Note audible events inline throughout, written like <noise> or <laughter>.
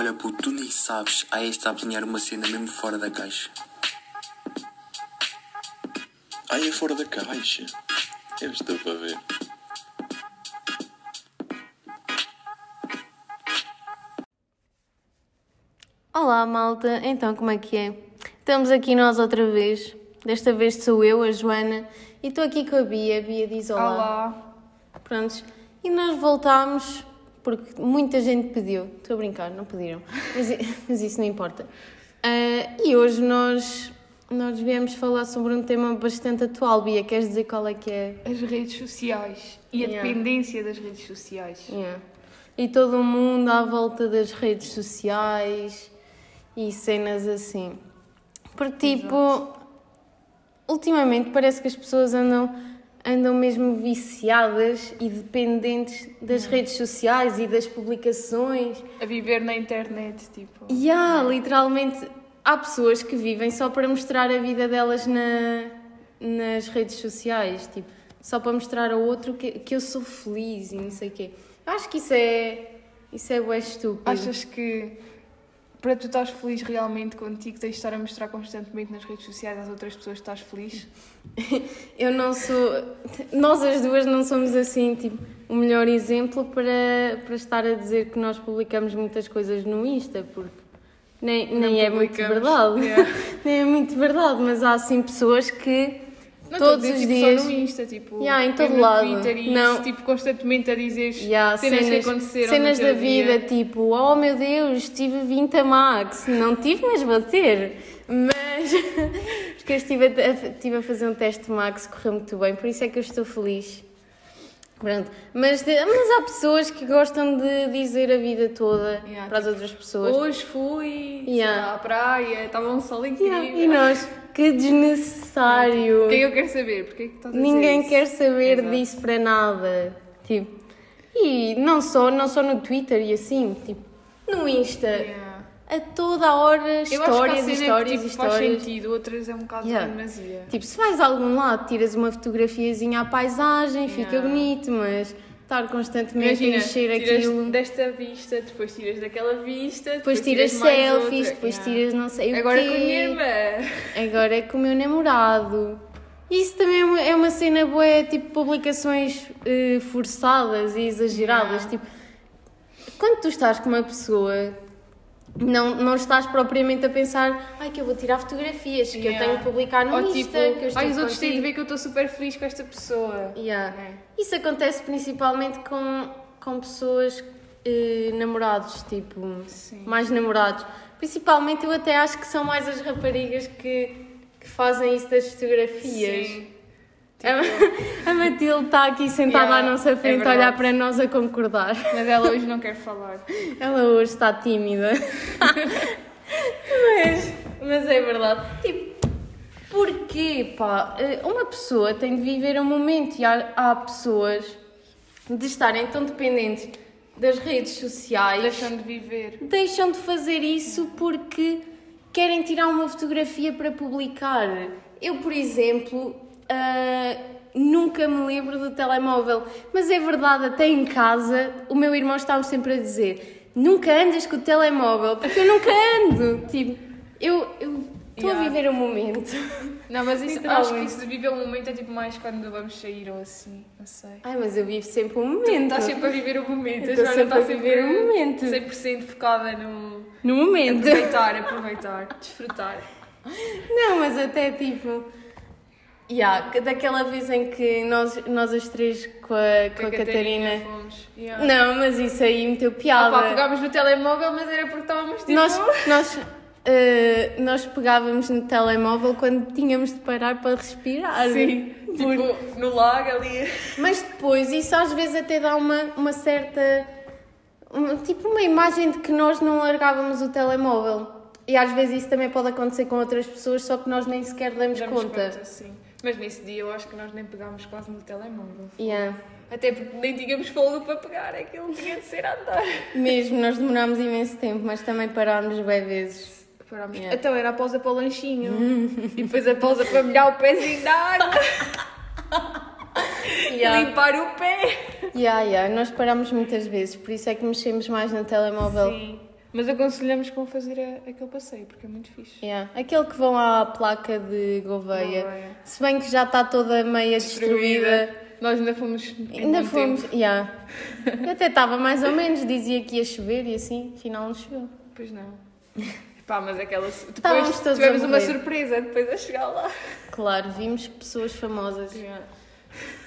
Olha, puto, tu nem sabes. Aí está a planear uma cena mesmo fora da caixa. Ai, é fora da caixa. Eu estou para ver. Olá, malta. Então, como é que é? Estamos aqui nós outra vez. Desta vez sou eu, a Joana, e estou aqui com a Bia. A Bia diz olá. Olá. Prontos. E nós voltámos porque muita gente pediu. Estou a brincar, não pediram. Mas, <laughs> mas isso não importa. Ah, e hoje nós, nós viemos falar sobre um tema bastante atual. Bia, queres dizer qual é que é? As redes sociais e a Yeah. dependência das redes sociais. Yeah. E todo o mundo à volta das redes sociais e cenas assim. Porque, tipo, ultimamente parece que as pessoas andam, andam mesmo viciadas e dependentes das redes sociais e das publicações. A viver na internet, tipo. E há, literalmente, há pessoas que vivem só para mostrar a vida delas na, nas redes sociais, tipo, só para mostrar ao outro que, que eu sou feliz e não sei o quê. Eu acho que isso é, isso é bué estúpido. Achas que para tu estás feliz realmente contigo tens de estar a mostrar constantemente nas redes sociais às outras pessoas que estás feliz? <laughs> Eu não sou. Nós as duas não somos assim, tipo, o melhor exemplo para, para estar a dizer que nós publicamos muitas coisas no Insta, porque nem, nem é muito verdade. Yeah. <laughs> nem é muito verdade, mas há assim pessoas que Não todos estou a os dizer, dias. tipo, só no Insta, tipo, Yeah, em todo mesmo no lado. Twitter e Não. isso, tipo, constantemente a dizer Yeah, cenas, que aconteceram cenas da teu dia. vida, tipo, oh meu Deus, tive 20 a max. Não tive, mas vou ter. Mas, <laughs> porque eu estive a, estive a fazer um teste max, correu muito bem, por isso é que eu estou feliz. Pronto. Mas, mas há pessoas que gostam de dizer a vida toda Yeah, para as outras pessoas. Hoje fui Yeah. lá, à praia, estava um sol incrível. Yeah, E nós, que desnecessário. O que é que eu quero saber? Porquê que estás Ninguém quer saber Exato. disso para nada. Tipo, e não só, não só no Twitter e assim, tipo, no Insta. Yeah. A toda a hora, histórias, cenas histórias, que tipo, faz histórias. sentido, outras é um bocado Yeah. demasia. Tipo, se vais a algum lado, tiras uma fotografiazinha à paisagem, fica Yeah. bonito, mas estar constantemente Imagina, a encher tiras aquilo. desta vista, depois tiras daquela vista, Depois tiras mais selfies, outra. depois Yeah. tiras não sei Agora o quê. com a minha irmã. Agora é com o meu namorado. Isso também é uma, é cena boa, tipo publicações eh, forçadas e exageradas. Tipo, quando tu estás com uma pessoa, não, não estás propriamente a pensar, ai que eu vou tirar fotografias, que eu Yeah. tenho que publicar no Ou Insta, tipo, que eu estou ai, os outros têm de contigo." ver que eu estou super feliz com esta pessoa. Yeah. É. Isso acontece principalmente com, com pessoas eh, namorados, tipo, Sim. mais namorados. Principalmente eu até acho que são mais as raparigas que, que fazem isso das fotografias. Sim. A, a Matilde está aqui sentada Yeah, à nossa é frente a verdade. olhar para nós a concordar. Mas ela hoje não quer falar. Ela hoje está tímida. <laughs> mas, mas é verdade. Tipo, porquê, pá? Eh, Uma pessoa tem de viver um momento e há, há pessoas de estarem tão dependentes das redes sociais. Deixando de viver. deixam de fazer isso porque querem tirar uma fotografia para publicar. Eu, por exemplo, ah, nunca me lembro do telemóvel, mas é verdade, até em casa o meu irmão estava sempre a dizer: nunca andas com o telemóvel, porque eu nunca ando. <laughs> Tipo, eu eu estou a Yeah. viver o momento. <laughs> Não, mas isso, acho que isso de viver o momento é tipo mais quando vamos sair ou assim, não sei. Ai, mas eu vivo sempre o momento. Estás sempre a viver o momento, a estou sempre está a viver o momento. 100% focada no No momento. aproveitar, aproveitar, desfrutar. Não, mas até tipo. Yeah, que- daquela vez em que nós, nós as três com a, com a Catarina. fomos. Yeah. Não, mas isso aí meteu Ah, piada. pá, pegámos no telemóvel, mas era porque estávamos tipo... nós, <laughs> nós, eh, nós pegávamos no telemóvel quando tínhamos de parar para respirar. Sim, Por- tipo no lago ali. Mas depois isso às vezes até dá uma, uma certa. uma- tipo uma imagem de que nós não largávamos o telemóvel. E às vezes isso também pode acontecer com outras pessoas, só que nós nem sequer damos Damos conta. sim. Mas nesse dia eu acho que nós nem pegámos quase no telemóvel. Yeah. Até porque nem tínhamos fogo para pegar, aquilo tinha de ser a andar. Mesmo, nós demorámos imenso tempo, mas também parámos bem vezes. Parámos. Yeah. Então era a pausa para o lanchinho. <laughs> e depois a pausa para molhar o pezinho da água. <laughs> e limpar o pé. Yeah, yeah, nós parámos muitas vezes, por isso é que mexemos mais no telemóvel. Sim. Mas aconselhamos vão fazer a- aquele passeio, porque é muito fixe. Yeah. Aquele que vão à placa de Gouveia. Gouveia. Se bem que já está toda meia destruída. Nós ainda fomos. Ainda fomos. tempo. Yeah. <laughs> Eu até estava mais ou menos, dizia que ia chover e assim, afinal não choveu. Pois não. Pá, mas aquela. Depois tivemos uma surpresa depois a chegar lá. Claro, vimos pessoas famosas. Yeah.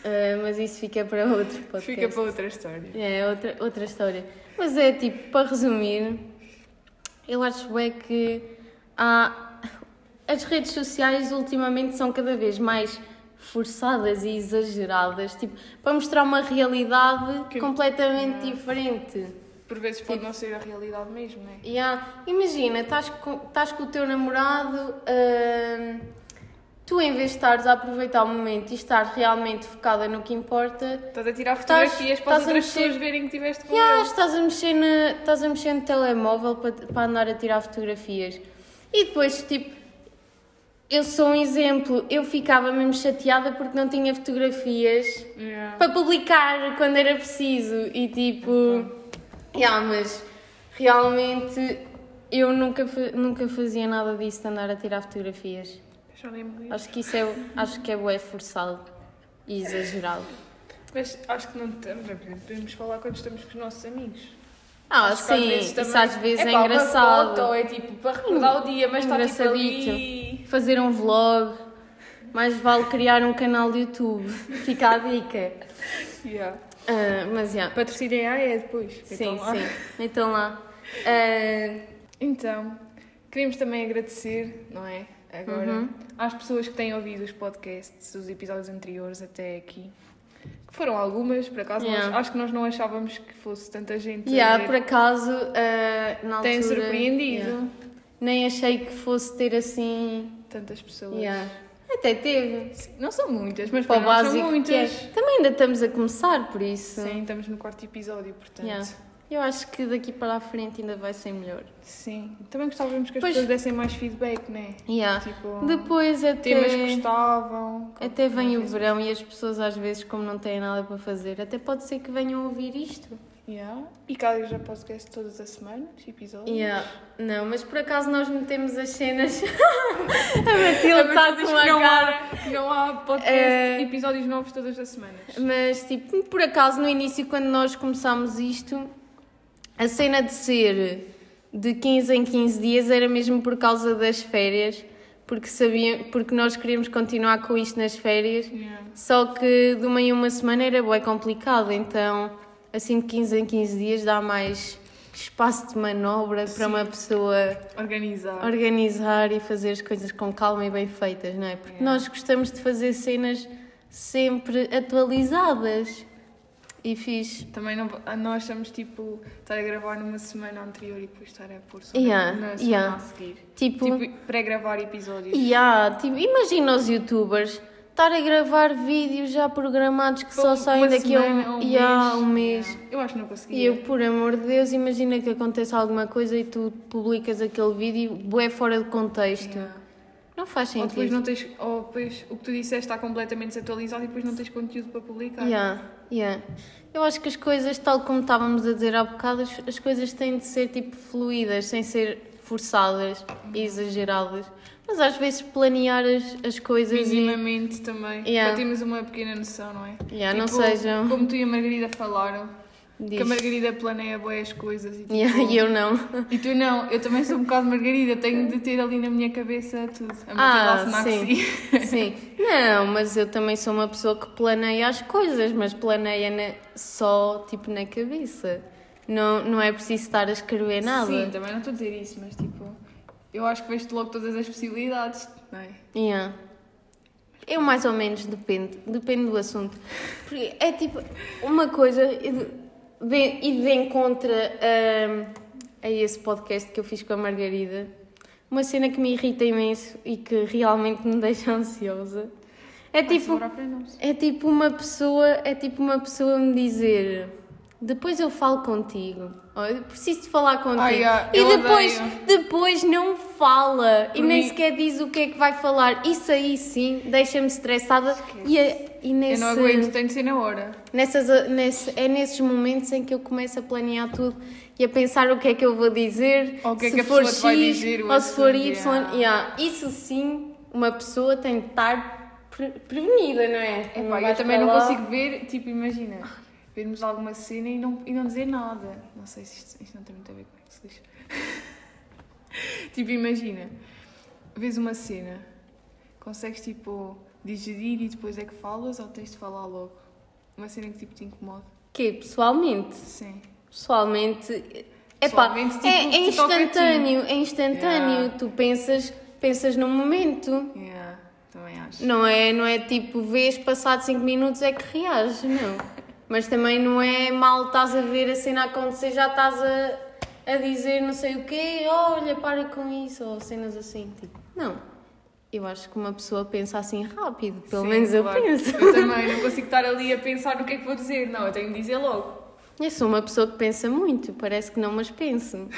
Ah, mas isso fica para outro podcast. Fica para outra história. É outra, outra história. Mas é tipo, para resumir, eu acho é que há, as redes sociais ultimamente são cada vez mais forçadas e exageradas, tipo, para mostrar uma realidade Que- completamente diferente. Por vezes pode não ser a realidade mesmo, não é? Há- imagina, estás com, estás com o teu namorado, hum, tu em vez de estares a aproveitar o momento e estar realmente focada no que importa, Estás a tirar fotografias para as outras mexer- pessoas verem que estiveste com ele. estás, a mexer na, estás a mexer no telemóvel para, para andar a tirar fotografias. E depois, tipo, eu sou um exemplo, eu ficava mesmo chateada porque não tinha fotografias Yeah. para publicar quando era preciso. E tipo, ya, mas realmente eu nunca, nunca fazia nada disso de andar a tirar fotografias. Já nem me lembro. Acho que isso é, acho que é bué forçado e exagerado. Mas acho que não estamos. Podemos falar quando estamos com os nossos amigos. Ah, Acho que às sim, vezes isso também- às vezes é, pá, uma engraçado. foto é tipo para recordar o dia, mas está tipo ali. fazer um vlog, mais vale criar um canal de YouTube. Fica a dica. Yeah. Ah, mas já. Patrocinem a é depois. Sim, Então, sim. Então lá. Ah, <laughs> Então, queríamos também agradecer, não é? Agora, Uhum. às pessoas que têm ouvido os podcasts, os episódios anteriores até aqui. Que foram algumas, por acaso, nós- Yeah. acho que nós não achávamos que fosse tanta gente. yeah, por acaso, ah, na altura. Tem surpreendido yeah, nem achei que fosse ter assim. tantas pessoas. yeah. Até teve. Não são muitas, mas Para nós são é. muitas. Também ainda estamos a começar, por isso. Sim, estamos no quarto episódio, portanto. Eu acho que daqui para a frente ainda vai ser melhor. Sim. Também gostávamos que as Pois- pessoas dessem mais feedback, não é? Yeah. Tipo, Depois até. temas que gostavam. Até vem o vezes- verão e as pessoas às vezes, como não têm nada para fazer, até pode ser que venham ouvir isto. Yeah. E cada já podcast todas as semanas, episódios. Yeah. Não, mas por acaso nós metemos as cenas. <laughs> a Matilde está com uma não cara. há, não há podcast, É. episódios novos todas as semanas. Mas tipo, por acaso no início, quando nós começámos isto, a cena de ser de 15 em 15 dias era mesmo por causa das férias, porque, sabia, porque nós queríamos continuar com isto nas férias. Só que de uma em uma semana era bem complicado, então assim de 15 em 15 dias dá mais espaço de manobra para uma pessoa Organizar. organizar e fazer as coisas com calma e bem feitas, não é? Porque nós gostamos de fazer cenas sempre atualizadas e fixe. Também não, nós estamos tipo estar a gravar numa semana anterior e depois estar a pôr só Yeah, na semana yeah. a seguir. Tipo, Tipo, pré-gravar episódios. há, tipo, imagina os youtubers estar a gravar vídeos já programados que só Uma saem daqui a um, um há mês. um mês. Eu acho que não conseguia. E eu, por amor de Deus, imagina que acontece alguma coisa e tu publicas aquele vídeo bué fora de contexto. Yeah. Não faz Ou depois sentido. não tens, ou depois o que tu disseste está completamente desatualizado e depois não tens conteúdo para publicar. Yeah, yeah. Eu acho que as coisas, tal como estávamos a dizer há bocado, as, as coisas têm de ser tipo fluídas, sem ser forçadas e exageradas. Mas às vezes planear as, as coisas e. Minimamente também. Yeah. Para termos uma pequena noção, não é? Yeah, não Tipo, sejam. Como tu e a Margarida falaram, Diz. que a Margarida planeia bem as coisas e, tipo, Yeah, <laughs> e eu não. e tu não, eu também sou um bocado Margarida, tenho de ter ali na minha cabeça tudo. A Ah, sim. <laughs> Sim. Não, mas eu também sou uma pessoa que planeia as coisas, mas planeia na- só tipo na cabeça. Não, não é preciso estar a escrever nada. Sim, também não estou a dizer isso, mas tipo, eu acho que vejo logo todas as possibilidades, não é? Yeah. Eu mais ou menos depende, depende do assunto. Porque é tipo uma coisa e de, e de encontro a, a esse podcast que eu fiz com a Margarida. Uma cena que me irrita imenso e que realmente me <laughs> deixa ansiosa. É tipo, é tipo uma pessoa, é tipo uma pessoa me dizer depois eu falo contigo. Eu preciso de falar contigo. Ai, ah, e eu depois, odeio. depois não fala e Por nem mim- sequer diz o que é que vai falar. Isso aí sim deixa-me estressada e, e Eu nesse, não aguento, tem de ser na hora. nessas, nesse, é nesses momentos em que eu começo a planear tudo e a pensar o que é que eu vou dizer, Ou o que é se que a for pessoa te vai X dizer, ou se for Y. yeah. yeah. Isso sim, uma pessoa tem de estar pre- prevenida, não é? Epá, Não eu também não lá- consigo ver, tipo, imagina, vermos alguma cena e não, e não dizer nada. Não sei se isto, isto não tem muito a ver com isso, lixa. <laughs> tipo, imagina, vês uma cena, consegues, tipo, digerir e depois é que falas ou tens de falar logo? Uma cena que, tipo, te incomoda? Que pessoalmente, Sim. pessoalmente, epá, Pessoalmente, tipo, é, é instantâneo, é instantâneo. Yeah. Tu pensas, pensas no momento. Yeah, também acho. Não é, não é tipo, vês passado 5 minutos é que reages, não. Mas também não é mal estás a ver a cena acontecer, já estás a, a dizer não sei o quê, olha, para com isso, ou cenas assim. Tipo, não. Eu acho que uma pessoa pensa assim rápido, pelo Sim, menos eu claro. penso. Eu também, não consigo estar ali a pensar no que é que vou dizer. Não, eu tenho de dizer logo. Eu sou uma pessoa que pensa muito, parece que não, mas penso.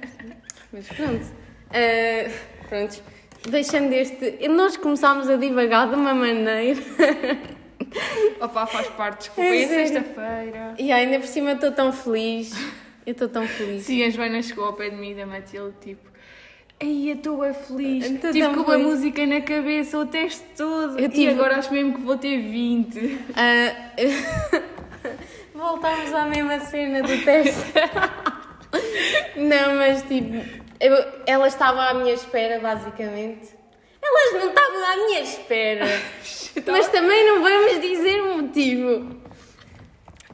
<laughs> mas pronto. Ah, pronto. Deixando este. Nós começámos a divagar de uma maneira. <laughs> <laughs> Opa, faz parte, desculpa, É é sexta-feira. E ainda por cima estou tão feliz. Eu estou tão feliz. Sim, a Joana chegou ao pé de mim e da Matilde, tipo, Ei, eu estou é feliz, tô tive com uma feliz." música na cabeça o teste todo Eu e tive- agora acho mesmo que vou ter 20. Ah, <laughs> Voltámos à mesma cena do teste. <laughs> Não, mas tipo, eu- ela estava à minha espera, basicamente. Elas não estavam à minha espera. <laughs> Mas também não vamos dizer o motivo.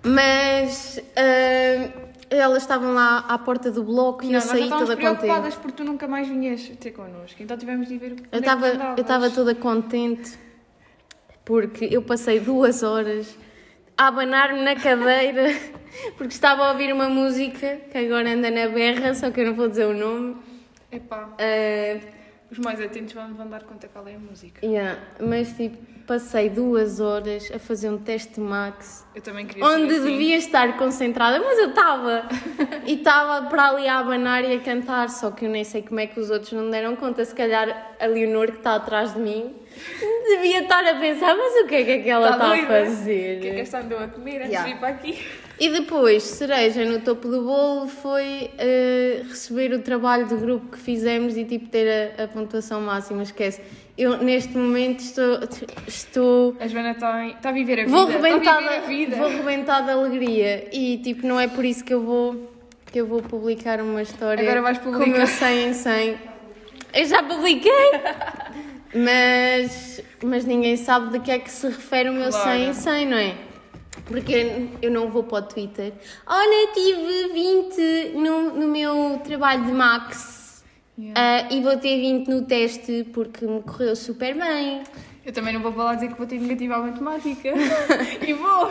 Mas ah, elas estavam lá à porta do bloco e Não, eu saí toda contente. preocupadas porque tu nunca mais vinhas ter connosco, então tivemos de ver onde é Eu que estava eu estava toda contente porque eu passei duas horas a abanar-me na cadeira <laughs> porque estava a ouvir uma música que agora anda na berra, só que eu não vou dizer o nome. Epá, Ah, os mais atentos vão, vão dar conta qual é a música. yeah, mas tipo, passei duas horas a fazer um teste max Eu também queria onde assim. devia estar concentrada, mas eu estava. <laughs> E estava para ali a abanar e a cantar, só que eu nem sei como é que os outros não deram conta. Se calhar a Leonor que está atrás de mim devia estar a pensar, mas o que é que aquela Tá está a doida? fazer? O que é que esta andou a comer antes Yeah. de vir para aqui? E depois, cereja no topo do bolo foi eh, receber o trabalho de grupo que fizemos e tipo ter a, a pontuação máxima. Esquece. Eu neste momento estou. estou A Joana está está a viver a vida. Vou rebentar, viver a vida. vou rebentar de alegria e tipo, não é por isso que eu vou que eu vou publicar uma história Agora vais com o publicar. meu 100 em 100. Eu já publiquei, <laughs> mas, mas ninguém sabe de que é que se refere o meu Claro. 100 em 100, não é? Porque eu não vou para o Twitter. Olha, tive 20 no, no meu trabalho de Max Yeah. ah, e vou ter 20 no teste porque me correu super bem. Eu também não vou para lá dizer que vou ter negativa à matemática. <laughs> e vou.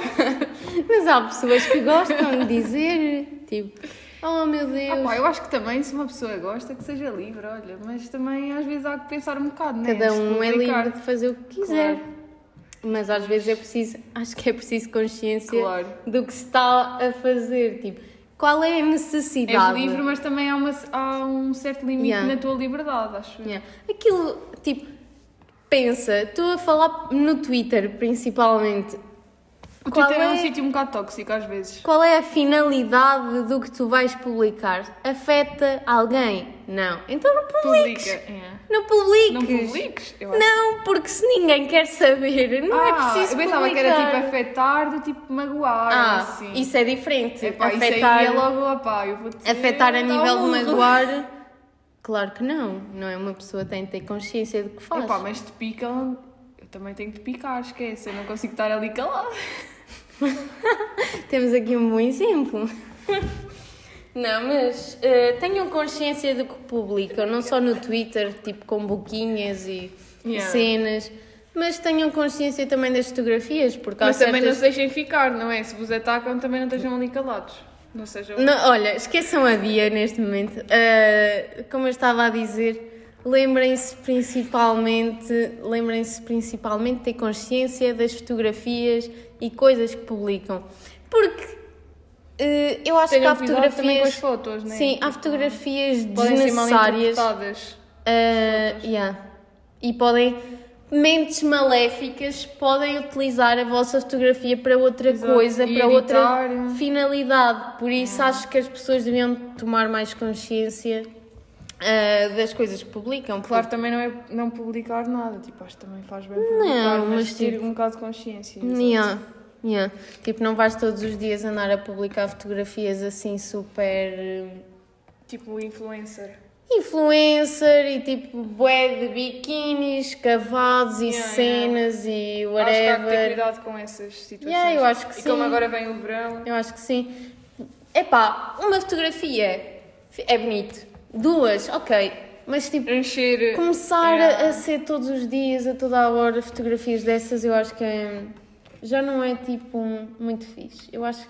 Mas há pessoas que gostam de dizer, tipo, oh meu Deus. Ah, pá, eu acho que também, se uma pessoa gosta, que seja livre, olha. Mas também às vezes há que pensar um bocado, né? Cada um é livre de fazer o que quiser. Claro. Mas às vezes é preciso, acho que é preciso consciência Claro. do que se está a fazer. Tipo, qual é a És necessidade? livre, mas também há, uma, há um certo limite Yeah. na tua liberdade, acho. Yeah. Aquilo, tipo, pensa, estou a falar no Twitter principalmente. O Qual Twitter é... um é- sítio um bocado tóxico às vezes. Qual é a finalidade do que tu vais publicar? Afeta alguém? Não. Então não publiques. Publica. Yeah. Não publiques. Não publiques? Não, porque se ninguém quer saber, não é ah, preciso eu pensava publicar. que era tipo afetar, do tipo magoar, Ah, assim. isso é diferente. Epá, isso afetar, aí é logo, opá, eu vou dizer, afetar a dá nível de magoar, <laughs> claro que não. Não é uma pessoa que tem de ter consciência do que faz. Epá, mas te picam, eu também tenho de picar, esquece, eu não consigo estar ali calado. <laughs> Temos aqui um bom exemplo. Não, mas eh, tenham consciência do que publicam, não só no Twitter, tipo com boquinhas e Yeah. cenas, mas tenham consciência também das fotografias, porque Mas também não certas... se deixem ficar, não é? Se vos atacam, também não estejam ali calados. Não sejam. Não, olha, esqueçam a Bia neste momento. Uh, como eu estava a dizer, lembrem-se principalmente, lembrem-se principalmente de ter consciência das fotografias e coisas que publicam. Porque eh, eu acho que há fotografias. fotos, né? Sim, há Tipo, fotografias desnecessárias. Uh, yeah. E podem, mentes maléficas podem utilizar a vossa fotografia para outra Exato. coisa, E para outra editar. finalidade. Por isso acho que as pessoas deviam tomar mais consciência uh, das coisas que publicam. Claro, também não é não publicar nada, tipo, acho que também faz bem publicar, Não, mas, mas ter tipo- um bocado de consciência. Yeah, yeah. Tipo, não vais todos os dias andar a publicar fotografias assim super. Tipo influencer. Influencer e tipo bué de biquinis, cavados e Yeah, cenas e Acho que há que ter whatever. cuidado com essas situações. Yeah, eu acho que e como sim. agora vem o verão, Eu acho que sim. Epá, uma fotografia é bonito. Duas, ok. Mas tipo, encher. começar a- Yeah. a, ser todos os dias, a toda a hora, fotografias dessas, eu acho que é- já não é tipo muito fixe. Eu acho,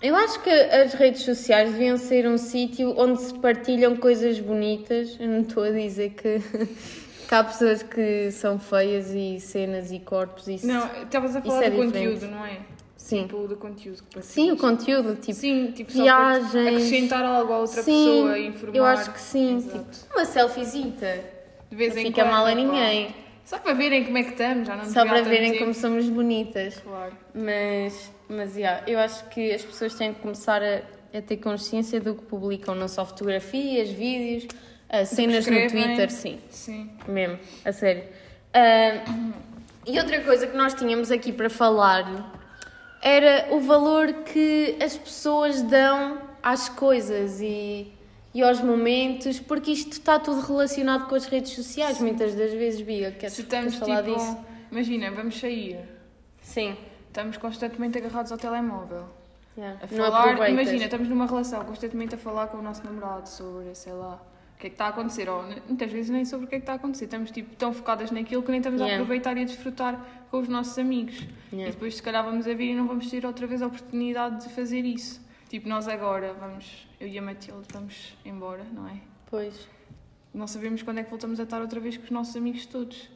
eu acho que as redes sociais deviam ser um sítio onde se partilham coisas bonitas. Eu não estou a dizer que, <laughs> que há pessoas que são feias e cenas e corpos e. Não, estavas a falar é do diferente. conteúdo, não é? Sim. Tipo, do conteúdo. que Sim, o conteúdo, tipo. Sim, tipo, viagens. acrescentar algo a outra sim, pessoa informar. eu acho que sim. Tipo, uma selfiezita. De vez Não em fica quando, mal a ninguém. Só para verem como é que estamos, já não Só para verem tempo. como somos bonitas. Claro. Mas, mas yeah, eu acho que as pessoas têm de começar a, a ter consciência do que publicam, não só fotografias, vídeos, ah, cenas no. Twitter, sim, Sim. mesmo, a sério. Ah, e outra coisa que nós tínhamos aqui para falar era o valor que as pessoas dão às coisas e, e aos momentos, porque isto está tudo relacionado com as redes sociais, muitas das vezes, Bia, queres, Se estamos queres falar tipo. disso? Imagina, vamos sair. Sim. Estamos constantemente agarrados ao telemóvel. Yeah. A falar, imagina, estamos numa relação constantemente a falar com o nosso namorado sobre, sei lá, o que é que está a acontecer. Ou ne- muitas vezes nem sobre o que é que está a acontecer. Estamos tipo, tão focadas naquilo que nem estamos a Yeah. aproveitar e a desfrutar com os nossos amigos. Yeah. E depois, se calhar, vamos a vir e não vamos ter outra vez a oportunidade de fazer isso. Tipo, nós agora vamos, eu e a Matilde, vamos embora, não é? Pois. Não sabemos quando é que voltamos a estar outra vez com os nossos amigos todos.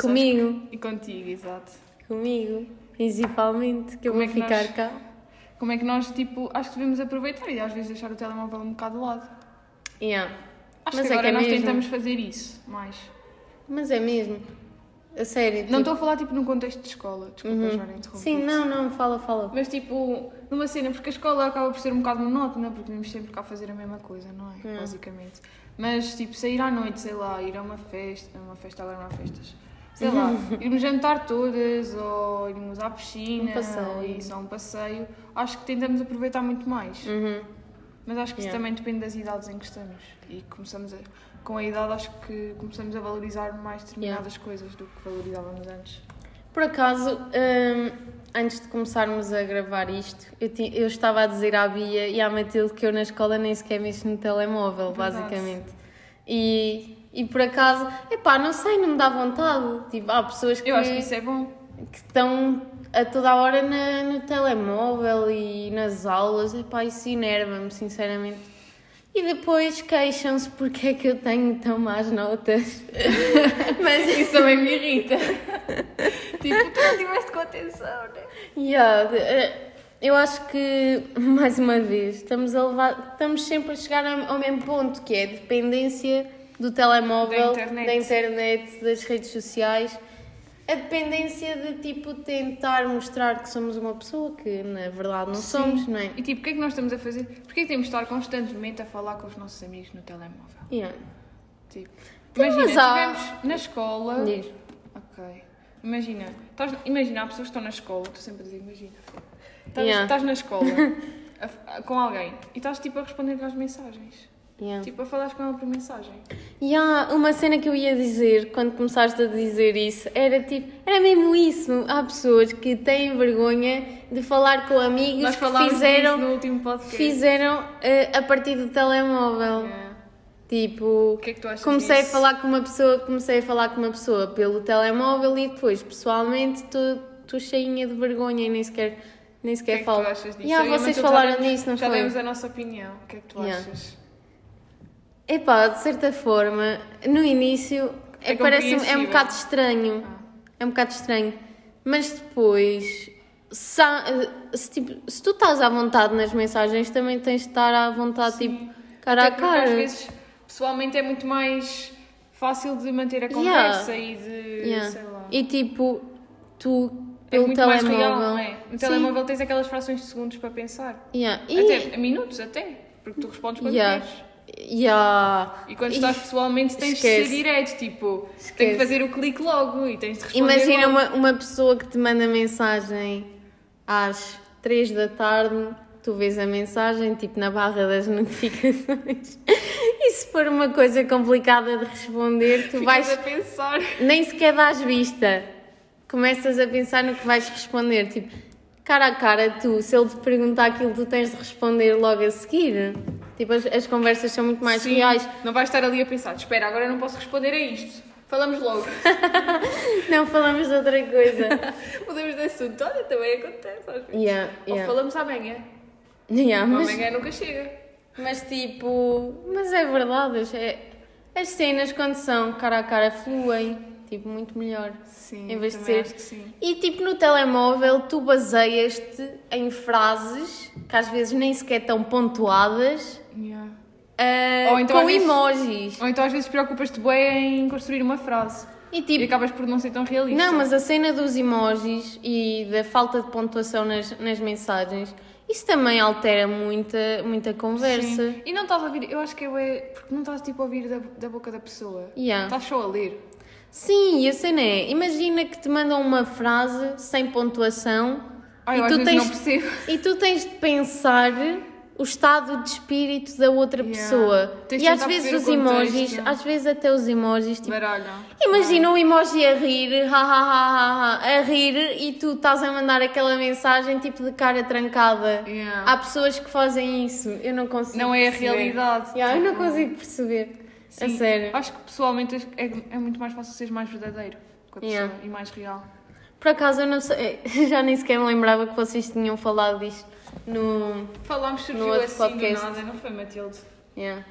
Comigo. que- E contigo, exato. Comigo, principalmente, que eu Como vou é que ficar nós- cá. Como é que nós, tipo, acho que devemos aproveitar e às vezes deixar o telemóvel um bocado de lado. Yeah. Acho Mas que é agora que é nós mesmo. tentamos fazer isso mais. Mas é mesmo. A sério. Não tipo- estou a falar tipo num contexto de escola, desculpa Uhum. já interromper. Sim, não, não, fala, fala. Mas tipo, numa cena, porque a escola acaba por ser um bocado monótona, porque vamos sempre cá fazer a mesma coisa, não é? Hum. Basicamente. Mas tipo, sair à noite, sei lá, ir a uma festa, uma festa agora não há festas. Sei lá, <laughs> irmos jantar todas, ou irmos à piscina, Um passeio. ou isso, ou um passeio. Acho que tentamos aproveitar muito mais. Uhum. Mas acho que isso Yeah. também depende das idades em que estamos. E começamos a, com a idade, acho que começamos a valorizar mais determinadas coisas do que valorizávamos antes. Por acaso, hum, antes de começarmos a gravar isto, eu, ti- eu estava a dizer à Bia e à Matilde que eu na escola nem sequer mexo no telemóvel, Verdade. basicamente. E, e por acaso, epá, não sei, não me dá vontade. Tipo, há pessoas que, Eu acho que isso é bom. Que estão a toda a hora na- no telemóvel e nas aulas, epá, isso enerva-me, sinceramente. E depois queixam-se porque é que eu tenho tão más notas. <laughs> Mas Isso também me irrita. <laughs> tipo, tu não tiveste com atenção, né? Yeah, eh, eu acho que, <laughs> mais uma vez, estamos, a levar, estamos sempre a chegar ao ao mesmo ponto, que é a dependência do telemóvel, Da internet. da internet, das redes sociais. A dependência de, tipo, tentar mostrar que somos uma pessoa que, na verdade, não Sim. somos, não é? E tipo, o que é que nós estamos a fazer? Porquê que temos de estar constantemente a falar com os nossos amigos no telemóvel? Yeah. Tipo, Então, imagina, estivemos na escola. Diz. Ok. Imagina, estás, imagina, há pessoas que estão na escola, estou sempre a dizer imagina. Estás, Yeah. estás na escola <laughs> a- a- com alguém e estás tipo a responder às mensagens. Yeah. Tipo, a falar com ela por mensagem. E há uma cena que eu ia dizer quando começaste a dizer isso era tipo, era mesmo isso. Há pessoas que têm vergonha de falar com amigos Nós que fizeram, no último podcast. fizeram eh, a partir do telemóvel. Yeah. Tipo, que é que comecei disso? a falar com uma pessoa, comecei a falar com uma pessoa pelo telemóvel e depois, pessoalmente, estou cheinha de vergonha e nem sequer, nem O que sequer é que falo. tu achas disso? E ah, e a vocês falaram já disso, não Já foi? demos a nossa opinião. O que é que tu Yeah. achas? Epá, de certa forma, no início É é, parece é um bocado estranho. Ah. É um bocado estranho. Mas depois, se, se, tipo, se tu estás à vontade nas mensagens, também tens de estar à vontade, tipo, cara Até a cara. às vezes, pessoalmente, é muito mais fácil de manter a Yeah. conversa e de. Yeah. sei lá. E tipo, tu, É pelo muito mais telemóvel. real, não é? No Sim. telemóvel tens aquelas frações de segundos para pensar. Yeah. E, Até minutos, até. Porque tu respondes quando Yeah. queres. Yeah. E quando estás pessoalmente tens Esquece. de ser direto, tipo, tens Esquece. de fazer o clique logo e tens de responder Imagina logo. uma, uma pessoa que te manda mensagem às 3 da tarde, tu vês a mensagem, tipo na barra das notificações. <laughs> E se for uma coisa complicada de responder, tu Ficas vais. a pensar. Nem sequer dás vista. Começas a pensar no que vais responder. Tipo, cara a cara, tu, se ele te perguntar aquilo, tu tens de responder logo a seguir. Tipo, as, as conversas são muito mais Sim, reais. Não vais estar ali a pensar, espera, agora eu não posso responder a isto. Falamos logo. <laughs> Não falamos de outra coisa. Mudamos de assunto. Olha, também acontece às vezes. Yeah, Ou yeah. falamos amanhã. Yeah, mas, Amanhã nunca chega. mas tipo, mas é verdade, é, as cenas quando são cara a cara fluem, tipo, muito melhor. Sim, Em vez de ser- acho que sim. E tipo, no telemóvel tu baseias-te em frases que às vezes nem sequer estão pontuadas Yeah. ah, Ou então com vezes- emojis. Ou então às vezes preocupas-te bem em construir uma frase. E E tipo, acabas por não ser tão realista. não, mas a cena dos emojis e da falta de pontuação nas, nas mensagens, isso também altera muita, muita conversa. Sim. E não estás a ouvir, eu acho que é. Porque não estás tipo a ouvir da, da boca da pessoa. Yeah. Estás só a ler. Sim, e a cena é, imagina que te mandam uma frase sem pontuação Ai, e, tu tens, e tu tens de pensar o estado de espírito da outra Yeah. pessoa. Tens e às vezes perceber os emojis, contexto. às vezes até os emojis, tipo, imagina um emoji a rir, <laughs> ha, ha, ha, ha, a rir e tu estás a mandar aquela mensagem tipo de cara trancada. Yeah. Há pessoas que fazem isso, eu não consigo Não é a perceber. realidade. Yeah, eu não tipo, consigo perceber. A sim. sério. Acho que pessoalmente é, é muito mais fácil seres mais verdadeiro com a pessoa Yeah. e mais real. Por acaso eu não sei, <laughs> já nem sequer me lembrava que vocês tinham falado disto no. Falámos, surgiu No outro assim podcast. nada, não foi, Matilde? Yeah.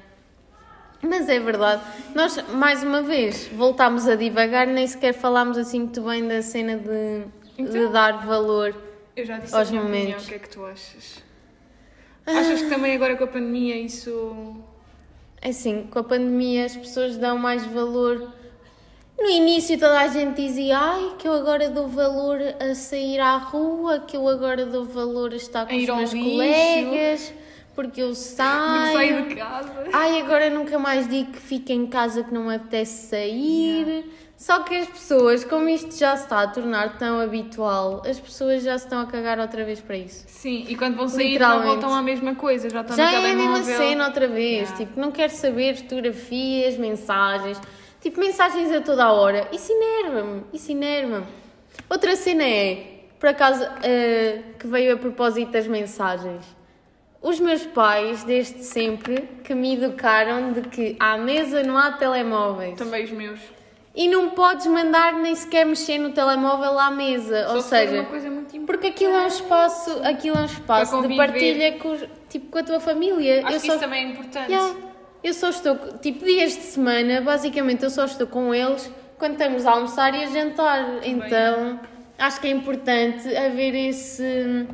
Mas é verdade. Nós, mais uma vez, voltámos a divagar, nem sequer falámos assim muito bem da cena de, de Então? dar valor. Eu já disse Aos a minha opinião, momentos. o que é que tu achas? Achas que também agora com a pandemia isso... É Assim, com a pandemia as pessoas dão mais valor. No início toda a gente dizia ai que eu agora dou valor a sair à rua, que eu agora dou valor a estar com A os meus lixo. colegas, porque eu Não saio. de casa. Ai, agora nunca mais digo que fico em casa que não me apetece sair. Só que as pessoas, como isto já se está a tornar tão habitual, as pessoas já se estão a cagar outra vez para isso. Sim, e quando vão sair não Literalmente. voltam à mesma coisa, já estão já no é a mesma cena outra vez. Yeah. Tipo, não quero saber fotografias, mensagens. Tipo, mensagens a toda a hora. Isso enerva-me. Isso enerva-me. Outra cena é, por acaso, eh, que veio a propósito das mensagens. Os meus pais, desde sempre, que me educaram de que à mesa não há telemóveis. Também os meus. E não podes mandar nem sequer mexer no telemóvel à mesa. Só Ou se seja, uma coisa muito importante. porque aquilo é um espaço, aquilo é um espaço de partilha com, tipo, com a tua família. Acho eu que só, isso também é importante. Yeah. eu só estou, tipo, dias de semana, basicamente eu só estou com eles quando estamos a almoçar e a jantar. Então, acho que é importante haver esse,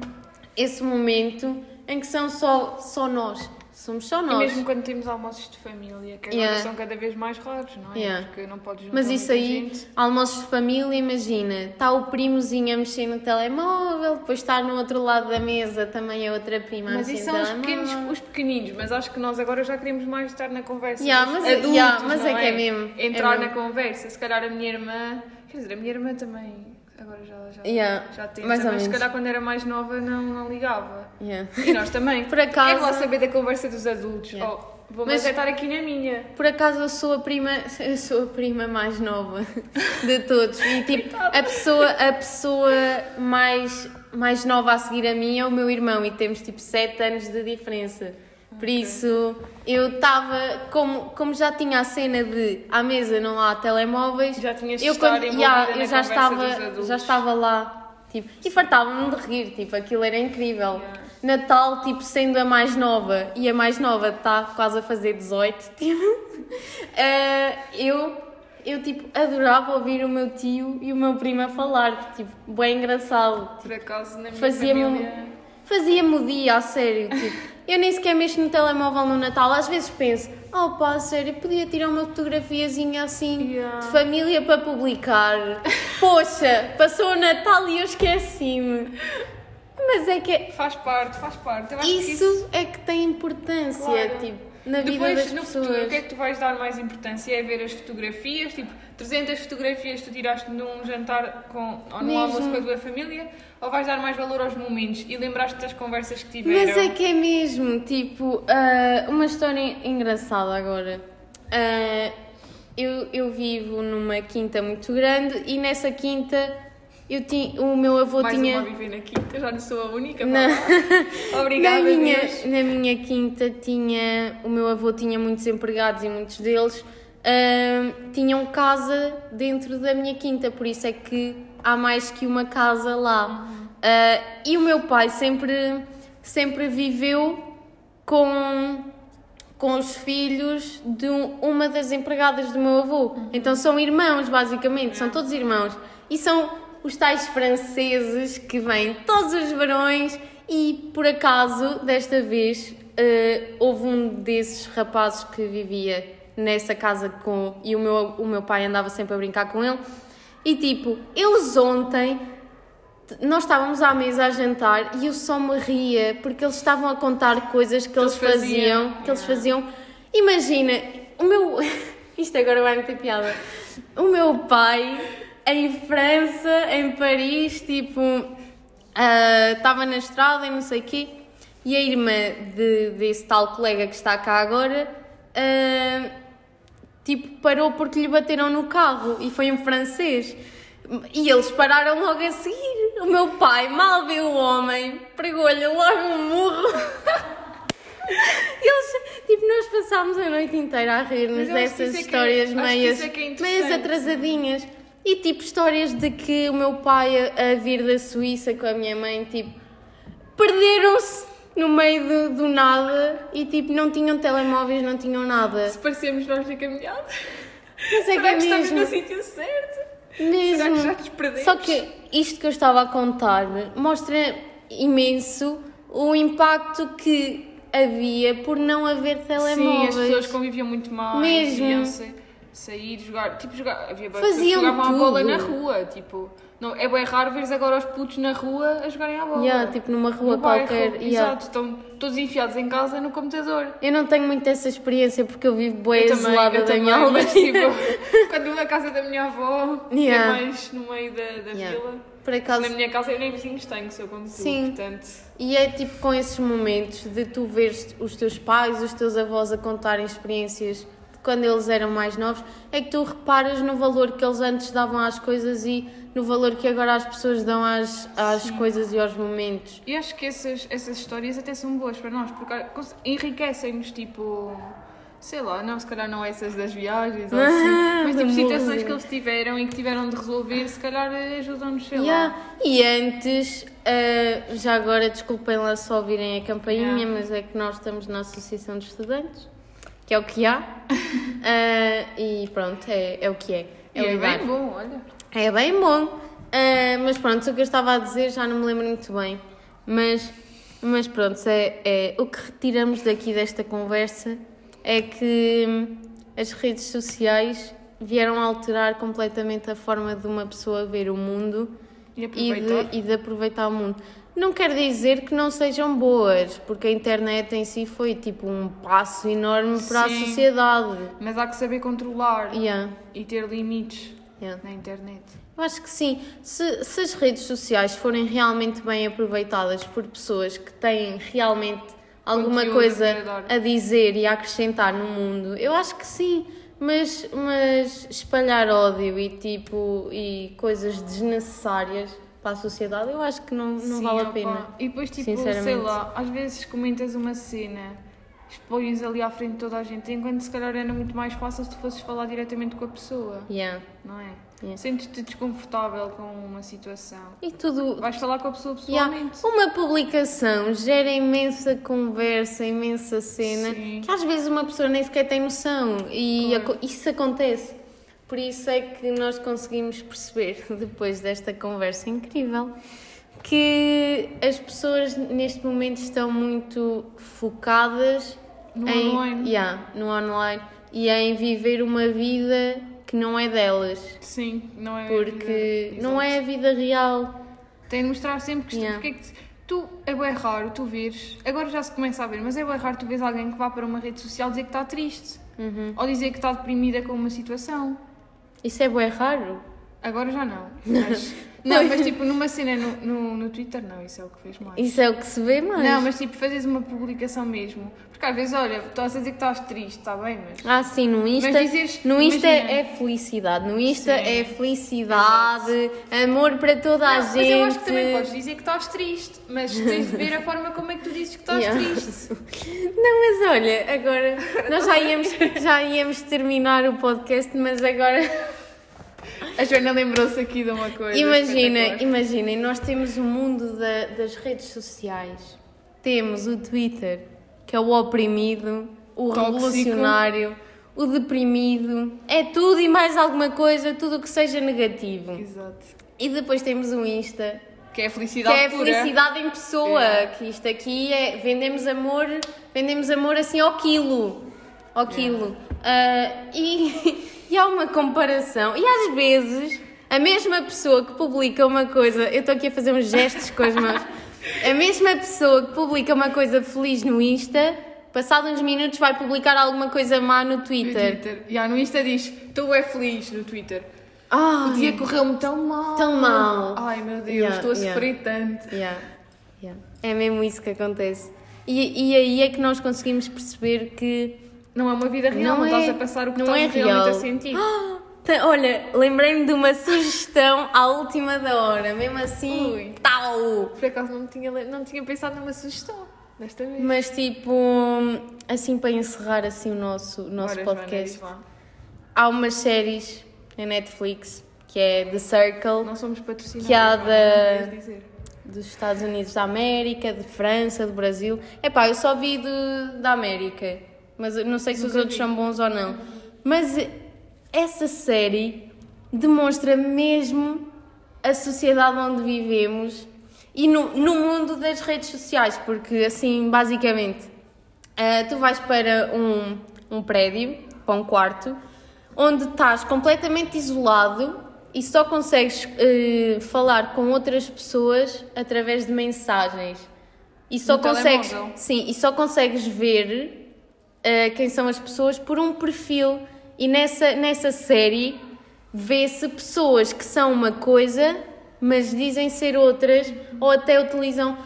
esse momento em que são só, só nós. Somos só E nós. mesmo quando temos almoços de família, que agora Yeah. são cada vez mais raros, não é? Yeah. Porque não podes juntar Mas isso aí, gente. almoços de família, imagina, está o primozinho a mexer no telemóvel, depois está no outro lado da mesa também a outra prima a Mas isso são os pequenos, os pequeninos, mas acho que nós agora já queremos mais estar na conversa. Yeah, mas é- adultos, yeah, mas não é que é mesmo, é Entrar mesmo. na conversa. Se calhar a minha irmã. Quer dizer, a minha irmã também. Agora já, já, Yeah, já tenta, mais mas se calhar quando era mais nova não, não ligava. Yeah. E nós também. <laughs> Por acaso- Quero lá saber da conversa dos adultos. Yeah. Oh, vou Mas- mas... estar aqui na minha. Por acaso eu sou a prima, <laughs> eu sou a prima mais nova <laughs> de todos. E tipo, a pessoa, a pessoa mais, mais nova a seguir a mim é o meu irmão e temos tipo 7 anos de diferença. Por isso, eu estava, como, como já tinha a cena de à mesa não há telemóveis, Já tinhas eu, quando, yeah, eu já estava, já estava lá. Tipo, e fartava-me de rir, tipo, aquilo era incrível. Yeah. Natal, tipo, sendo a mais nova e a mais nova está quase a fazer 18, <laughs> tipo, eh, eu eu tipo adorava ouvir o meu tio e o meu primo a falar, tipo, bem engraçado. Por acaso, na minha Fazia-me um- família... Fazia-me o dia, a sério. Tipo, eu nem sequer mexo no telemóvel no Natal. Às vezes penso, oh pá, a sério, podia tirar uma fotografiazinha assim Yeah. de família para publicar. Poxa, passou o Natal e eu esqueci-me. Mas é que Faz parte, faz parte. Que isso é que tem importância, Claro. tipo, na vida Depois, das no pessoas. futuro, o que é que tu vais dar mais importância? É ver as fotografias, tipo, 300 fotografias que tu tiraste num jantar com, ou num almoço com a tua família? Ou vais dar mais valor aos momentos e lembrar-te das conversas que tiveram? Mas é que é mesmo, tipo, ah, uma história engraçada agora. Ah, eu, eu vivo numa quinta muito grande e nessa quinta eu ti, o meu avô Mais tinha. uma a viver na quinta, já não sou a única. Na-. <laughs> Obrigada, na, minha, Deus. na minha quinta tinha. O meu avô tinha muitos empregados e muitos deles ah, tinham casa dentro da minha quinta, por isso é que há mais que uma casa lá. Ah, e o meu pai sempre, sempre viveu com, com os filhos de um- uma das empregadas do meu avô. Então são irmãos, basicamente, são todos irmãos. E são os tais franceses que vêm todos os verões e por acaso, desta vez, eh, houve um desses rapazes que vivia nessa casa com e o meu, o meu pai andava sempre a brincar com ele. E tipo, eles ontem nós estávamos à mesa a jantar e eu só me ria porque eles estavam a contar coisas que, eles eles faziam, faziam. que eles faziam. Imagina, o meu <laughs> isto agora vai me ter piada. O meu pai em França, em Paris, tipo, ah, estava na estrada e não sei o quê, e a irmã de, desse tal colega que está cá agora, ah, tipo, parou porque lhe bateram no carro e foi um francês. E eles pararam logo a seguir. O meu pai mal viu o homem, pregou-lhe logo um murro. <laughs> Eles, tipo, nós passámos a noite inteira a rir-nos dessas é que é- histórias acho que meias, é é meias atrasadinhas. E tipo, histórias de que o meu pai a, a vir da Suíça com a minha mãe, tipo, perderam-se no meio do, do nada e tipo, não tinham telemóveis, não tinham nada. Se parecemos nós na caminhada, Mas é que é que estamos no sítio certo? Mesmo. Será que já nos perdemos? Só que isto que eu estava a contar mostra imenso o impacto que havia por não haver Sim, telemóveis. as pessoas conviviam muito mais. Mesmo. Sair, jogar. Tipo, jogar. Havia Faziam que jogavam a bola tudo. na rua. Tipo, não, é bem raro veres agora os putos na rua a jogarem a bola. Yeah, tipo numa rua No bairro, qualquer. yeah. Exato, estão todos enfiados em casa no computador. Eu não tenho muito essa experiência porque eu vivo bem eu isolada eu da também, minha aldeia. mas tipo, <laughs> quando vou na casa da minha avó, Yeah. que é mais no meio da, da Yeah. vila, Por acaso, na minha casa eu nem vizinhos tenho, sou como tu, Sim. portanto... E é tipo com esses momentos de tu veres os teus pais, os teus avós a contarem experiências quando eles eram mais novos, é que tu reparas no valor que eles antes davam às coisas e no valor que agora as pessoas dão às, às coisas e aos momentos. E acho que essas, essas histórias até são boas para nós, porque enriquecem-nos, tipo, sei lá, não, se calhar não essas das viagens ou assim, <laughs> mas tipo situações que eles tiveram e que tiveram de resolver, se calhar eh, ajudam-nos, sei Yeah. lá. E antes, ah, já agora desculpem lá só ouvirem a campainha, Yeah. mas é que nós estamos na Associação de Estudantes, que é o que há. <laughs> Ah, e pronto, é, é o que é. É é bem bom, olha. É bem bom. Ah, mas pronto, o que eu estava a dizer já não me lembro muito bem. Mas, mas pronto, é, é, o que retiramos daqui desta conversa é que as redes sociais vieram alterar completamente a forma de uma pessoa ver o mundo E e de, e de aproveitar o mundo. Não quer dizer que não sejam boas, porque a internet em si foi tipo um passo enorme para Sim. a sociedade. Mas há que saber controlar Yeah, e ter limites yeah. na internet. Eu acho que sim. Se, se as redes sociais forem realmente bem aproveitadas por pessoas que têm realmente alguma Conteúdo coisa a dizer e a acrescentar no mundo, eu acho que sim. Mas, mas espalhar ódio e tipo e coisas desnecessárias para a sociedade, eu acho que não, não Sim, vale a opa. pena. E depois, tipo, sei lá, às vezes comentas uma cena, expões ali à frente de toda a gente, enquanto se calhar era muito mais fácil se tu fosses falar diretamente com a pessoa, Yeah. não é? Yeah. Sentes-te desconfortável com uma situação. E tudo, Vais falar com a pessoa Yeah. pessoalmente. Uma publicação gera imensa conversa, imensa cena, Sim. que às vezes uma pessoa nem sequer tem noção e Claro. isso acontece. Por isso é que nós conseguimos perceber, <laughs> depois desta conversa incrível, que as pessoas neste momento estão muito focadas No em, online. Yeah, no online e em viver uma vida que não é delas. Sim, não é. Porque vida- não é a vida real. Tem de mostrar sempre que, Yeah. porque é que tu é bem raro tu vires, agora já se começa a ver, mas é bem raro tu vês alguém que vá para uma rede social dizer que está triste Uhum. ou dizer que está deprimida com uma situação. Isso é bué raro. Agora já não. Mas, não, mas tipo, numa cena no, no, no Twitter, não, isso é o que fez mais. Isso é o que se vê mais. Não, mas tipo, fazes uma publicação mesmo. Porque às vezes, olha, estás a dizer que estás triste, está bem, mas. Ah, sim, no Insta. Mas dizeres- no Insta imagina. é felicidade. No Insta Sim. é felicidade, amor para toda a Não, gente. mas eu acho que também podes dizer que estás triste, mas tens de ver a forma como é que tu dizes que estás <laughs> Yeah. triste. Não, mas olha, agora nós já <laughs> íamos, já íamos terminar o podcast, mas agora A Joana lembrou-se aqui de uma coisa. imagina, espetacular. imaginem, nós temos o mundo da- das redes sociais. Temos o Twitter, que é o oprimido, o Tóxico. revolucionário, o deprimido, é tudo e mais alguma coisa, tudo o que seja negativo. Exato. E depois temos o Insta, Que é a que felicidade é a pura. felicidade em pessoa, Yeah. que isto aqui é vendemos amor, vendemos amor assim ao quilo, ao quilo. Ah, e, <laughs> e há uma comparação. E às vezes a mesma pessoa que publica uma coisa, eu estou aqui a fazer uns gestos com as mãos. A mesma pessoa que publica uma coisa feliz no Insta, passado uns minutos vai publicar alguma coisa má no No Twitter. Twitter. Yeah, no Insta diz, estou é feliz no Twitter. Ah, O dia correu-me tão mal. Tão mal. Ai meu Deus, Yeah, estou a yeah. sofrer tanto. Yeah, yeah. É mesmo isso que acontece. E, e aí é que nós conseguimos perceber que Não é uma vida real, Não não, é- estás a passar o que não estás é realmente real. a sentir. <gasps> Olha, lembrei-me de uma sugestão à última da hora, mesmo assim, Ui. tal. Por acaso não tinha, não tinha pensado numa sugestão desta vez. Mas tipo, assim para encerrar assim o nosso, o nosso Ora, Joana, podcast, lá. há umas séries na Netflix que é The Circle, Não somos patrocinados. Que há Joana, da- dos Estados Unidos da América, de França, do Brasil. Epá, eu só vi de, da América, mas não sei se os Nunca outros vi. são bons ou não. Mas essa série demonstra mesmo a sociedade onde vivemos e no, no mundo das redes sociais, porque assim, basicamente, ah, tu vais para um, um prédio, para um quarto, onde estás completamente isolado e só consegues eh, falar com outras pessoas através de mensagens. E só No consegues, telemóvel? sim, e só consegues ver eh, quem são as pessoas por um perfil. E nessa, nessa série vê-se pessoas que são uma coisa, mas dizem ser outras, ou até utilizam.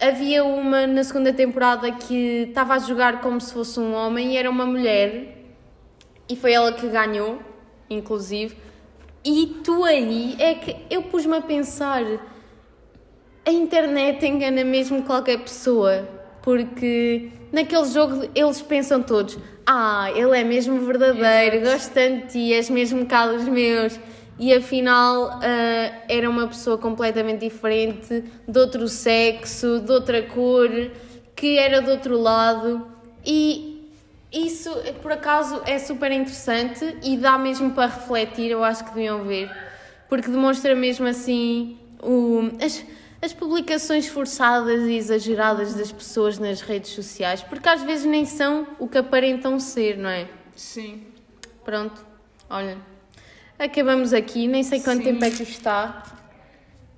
Havia uma na segunda temporada que estava a jogar como se fosse um homem e era uma mulher, e foi ela que ganhou, inclusive. E tu aí é que eu pus-me a pensar: a internet engana mesmo qualquer pessoa, porque naquele jogo eles pensam todos: ah, ele é mesmo verdadeiro, Exato. gosto tanto de ti, és mesmo cá dos meus. E afinal ah, era uma pessoa completamente diferente, de outro sexo, de outra cor, que era do outro lado. E isso, por acaso, é super interessante e dá mesmo para refletir, eu acho que deviam ver, porque demonstra mesmo assim o, as, as publicações forçadas e exageradas das pessoas nas redes sociais, porque às vezes nem são o que aparentam ser, não é? Sim. Pronto, olha, acabamos aqui, nem sei quanto Sim. tempo é que está.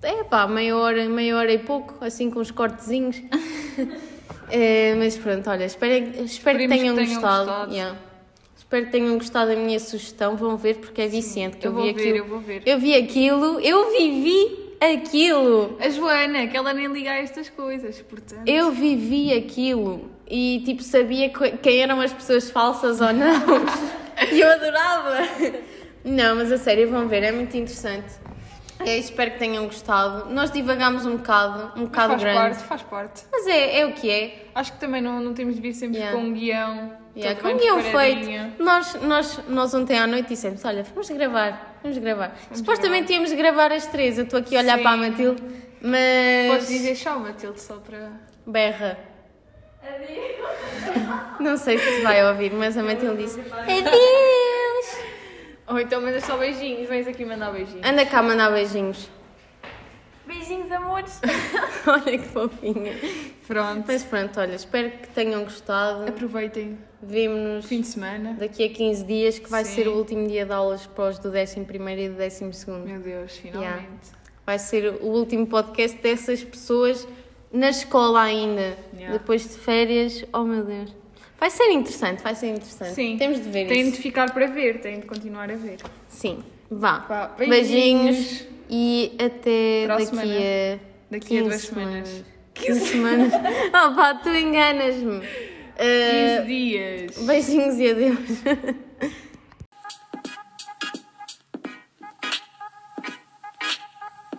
É pá, meia hora, meia hora e pouco, assim com uns cortezinhos. <laughs> É, mas pronto, olha, espero, espero que tenham, que tenham gostado. gostado. Yeah. Espero que tenham gostado da minha sugestão. Vão ver porque é viciante. Que eu, Eu vi ver, aquilo. eu. Eu vi aquilo, eu vivi aquilo. A Joana, que ela nem liga a estas coisas, portanto. Eu vivi aquilo e tipo sabia que- quem eram as pessoas falsas ou não. E eu adorava. Não, mas a sério, vão ver, é muito interessante. Espero que tenham gostado. Nós divagámos um bocado, um bocado faz grande. parte, faz parte. Mas é, é o que é. Acho que também não, não temos de vir sempre Yeah. com um guião. Yeah, com um guião feito. Nós, nós, nós ontem à noite dissemos: Olha, vamos gravar, vamos gravar. Supostamente íamos gravar às três. Eu estou aqui a olhar Sim. para a Matilde, mas. Podes dizer tchau, Matilde, só para. Berra. Não sei se se vai ouvir, mas a Matilde disse: Adeus! Ou então mandas só beijinhos, vens aqui mandar beijinhos. Anda cá mandar beijinhos. Beijinhos, amores. <laughs> Olha que fofinha. Pronto. Mas pronto, olha, espero que tenham gostado. Aproveitem Vemo-nos fim de semana. daqui a 15 dias, que vai Sim. ser o último dia de aulas os do 11 e do 12. Meu Deus, finalmente. Vai ser o último podcast dessas pessoas na escola ainda. Yeah. Depois de férias. Oh meu Deus. Vai ser interessante, vai ser interessante. Sim. Temos de ver Tem isso. de ficar para ver, tem de continuar a ver. Sim. Vá. Vá, Beijinhos. beijinhos. E até Para daqui semana. a. Daqui a 15 duas semanas. 15 semanas. oh <laughs> pá, tu enganas-me. 15 Uh, dias. beijinhos e adeus. <laughs>